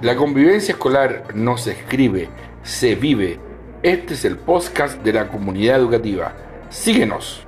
La convivencia escolar no se escribe, se vive. Este es el podcast de la comunidad educativa. Síguenos.